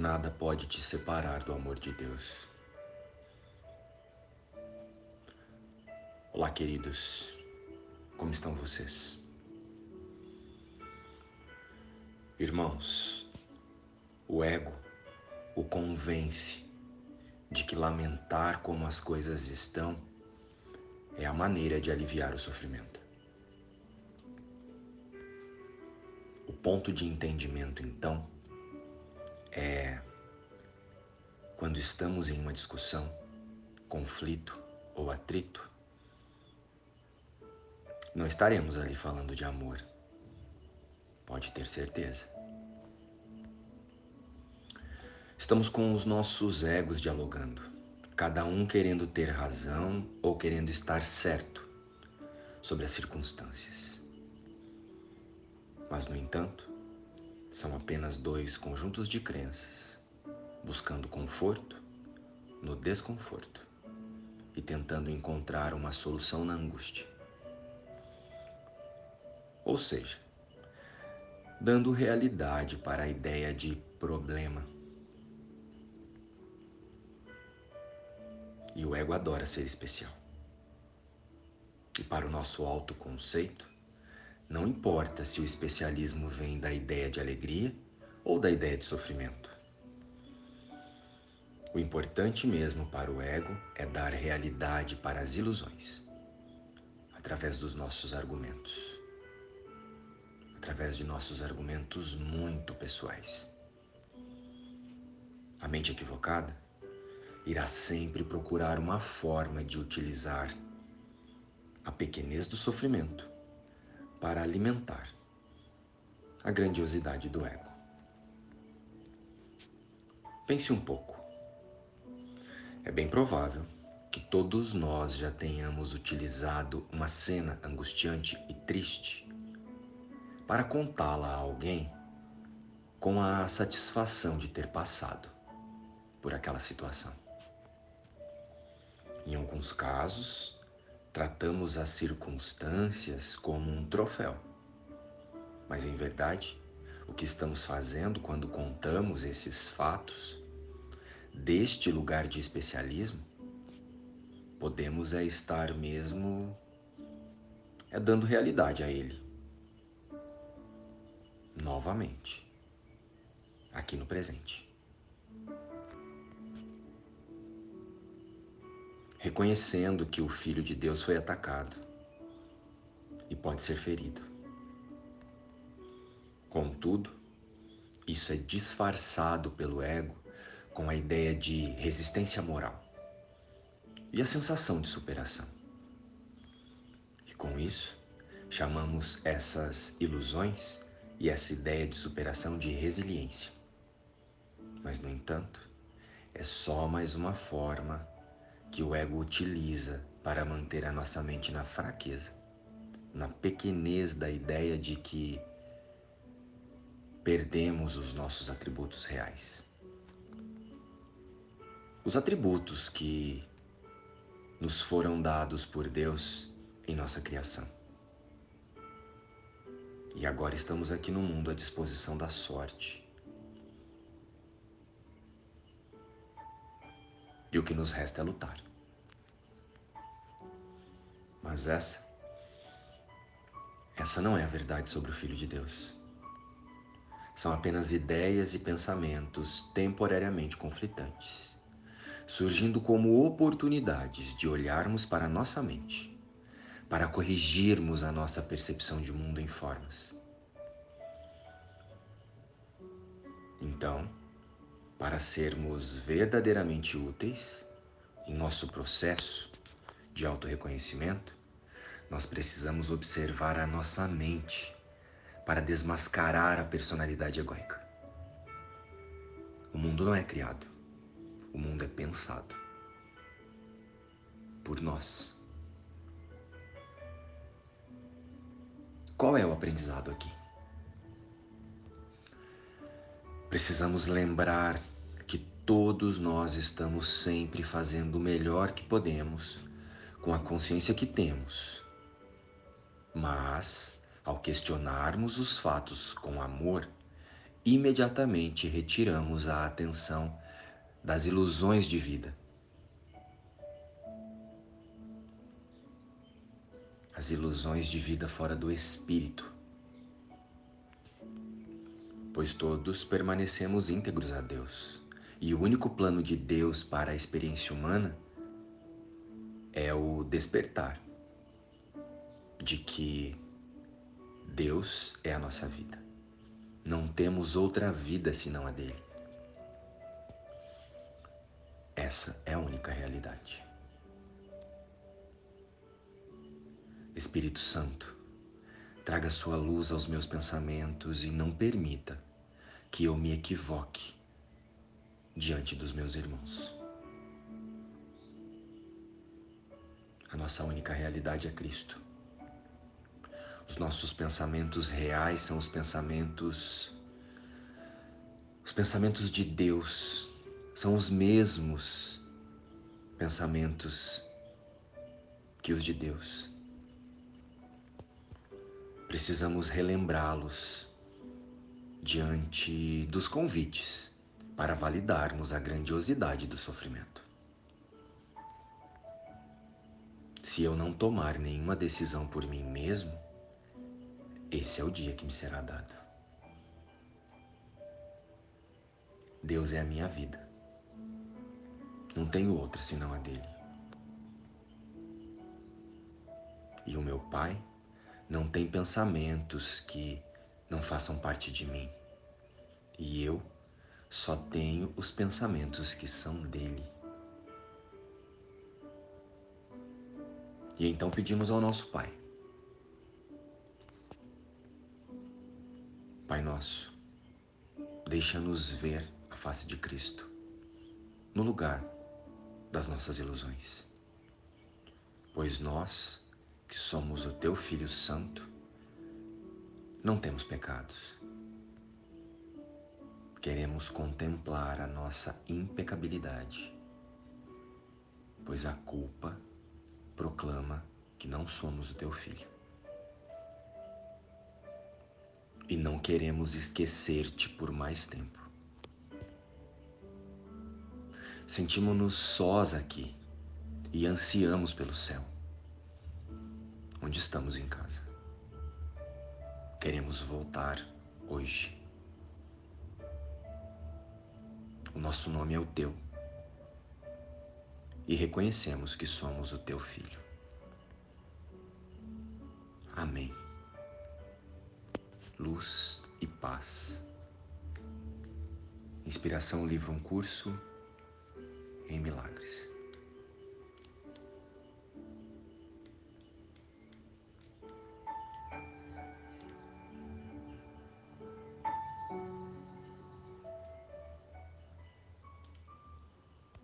Nada pode te separar do amor de Deus. Olá, queridos. Como estão vocês? Irmãos, o ego o convence de que lamentar como as coisas estão é a maneira de aliviar o sofrimento. O ponto de entendimento, então, quando estamos em uma discussão, conflito ou atrito, não estaremos ali falando de amor. Pode ter certeza. Estamos com os nossos egos dialogando, cada um querendo ter razão ou querendo estar certo sobre as circunstâncias. Mas, no entanto, são apenas dois conjuntos de crenças buscando conforto no desconforto e tentando encontrar uma solução na angústia. Ou seja, dando realidade para a ideia de problema. E o ego adora ser especial. E para o nosso autoconceito, não importa se o especialismo vem da ideia de alegria ou da ideia de sofrimento. O importante mesmo para o ego é dar realidade para as ilusões, através dos nossos argumentos, através de nossos argumentos muito pessoais. A mente equivocada irá sempre procurar uma forma de utilizar a pequenez do sofrimento para alimentar a grandiosidade do ego. Pense um pouco. É bem provável que todos nós já tenhamos utilizado uma cena angustiante e triste para contá-la a alguém com a satisfação de ter passado por aquela situação. Em alguns casos, tratamos as circunstâncias como um troféu. Mas em verdade, o que estamos fazendo quando contamos esses fatos deste lugar de especialismo, podemos é estar mesmo é dando realidade a ele. Novamente, aqui no presente. reconhecendo que o Filho de Deus foi atacado e pode ser ferido. Contudo, isso é disfarçado pelo ego com a ideia de resistência moral e a sensação de superação. E com isso, chamamos essas ilusões e essa ideia de superação de resiliência. Mas, no entanto, é só mais uma forma que o ego utiliza para manter a nossa mente na fraqueza, na pequenez da ideia de que perdemos os nossos atributos reais. Os atributos que nos foram dados por Deus em nossa criação. E agora estamos aqui no mundo à disposição da sorte. E o que nos resta é lutar. Mas essa, essa não é a verdade sobre o Filho de Deus. São apenas ideias e pensamentos temporariamente conflitantes, surgindo como oportunidades de olharmos para a nossa mente, para corrigirmos a nossa percepção de mundo em formas. Então, para sermos verdadeiramente úteis em nosso processo de autorreconhecimento, nós precisamos observar a nossa mente para desmascarar a personalidade egóica. O mundo não é criado, o mundo é pensado por nós. Qual é o aprendizado aqui? Precisamos lembrar que todos nós estamos sempre fazendo o melhor que podemos com a consciência que temos. Mas, ao questionarmos os fatos com amor imediatamente retiramos a atenção das ilusões de vida. As ilusões de vida fora do espírito. Pois todos permanecemos íntegros a Deus. E o único plano de Deus para a experiência humana é o despertar de que Deus é a nossa vida. Não temos outra vida senão a dele. Essa é a única realidade. Espírito Santo, traga sua luz aos meus pensamentos e não permita que eu me equivoque diante dos meus irmãos. A nossa única realidade é Cristo. Os nossos pensamentos reais são os pensamentos os pensamentos de Deus, são os mesmos pensamentos que os de Deus. Precisamos relembrá-los diante dos convites para validarmos a grandiosidade do sofrimento. Se eu não tomar nenhuma decisão por mim mesmo, esse é o dia que me será dado. Deus é a minha vida. Não tenho outra senão a dele. E o meu Pai não tem pensamentos que não façam parte de mim. E eu só tenho os pensamentos que são dele. E então pedimos ao nosso Pai Pai nosso, deixa-nos ver a face de Cristo no lugar das nossas ilusões. Pois nós, que somos o teu Filho Santo, não temos pecados. Queremos contemplar a nossa impecabilidade, pois a culpa proclama que não somos o teu filho. e não queremos esquecer-te por mais tempo. Sentimos-nos sós aqui e ansiamos pelo céu, onde estamos em casa. Queremos voltar hoje. O nosso nome é o teu e reconhecemos que somos o teu filho. Amém luz e paz. Inspiração livro um curso milagres.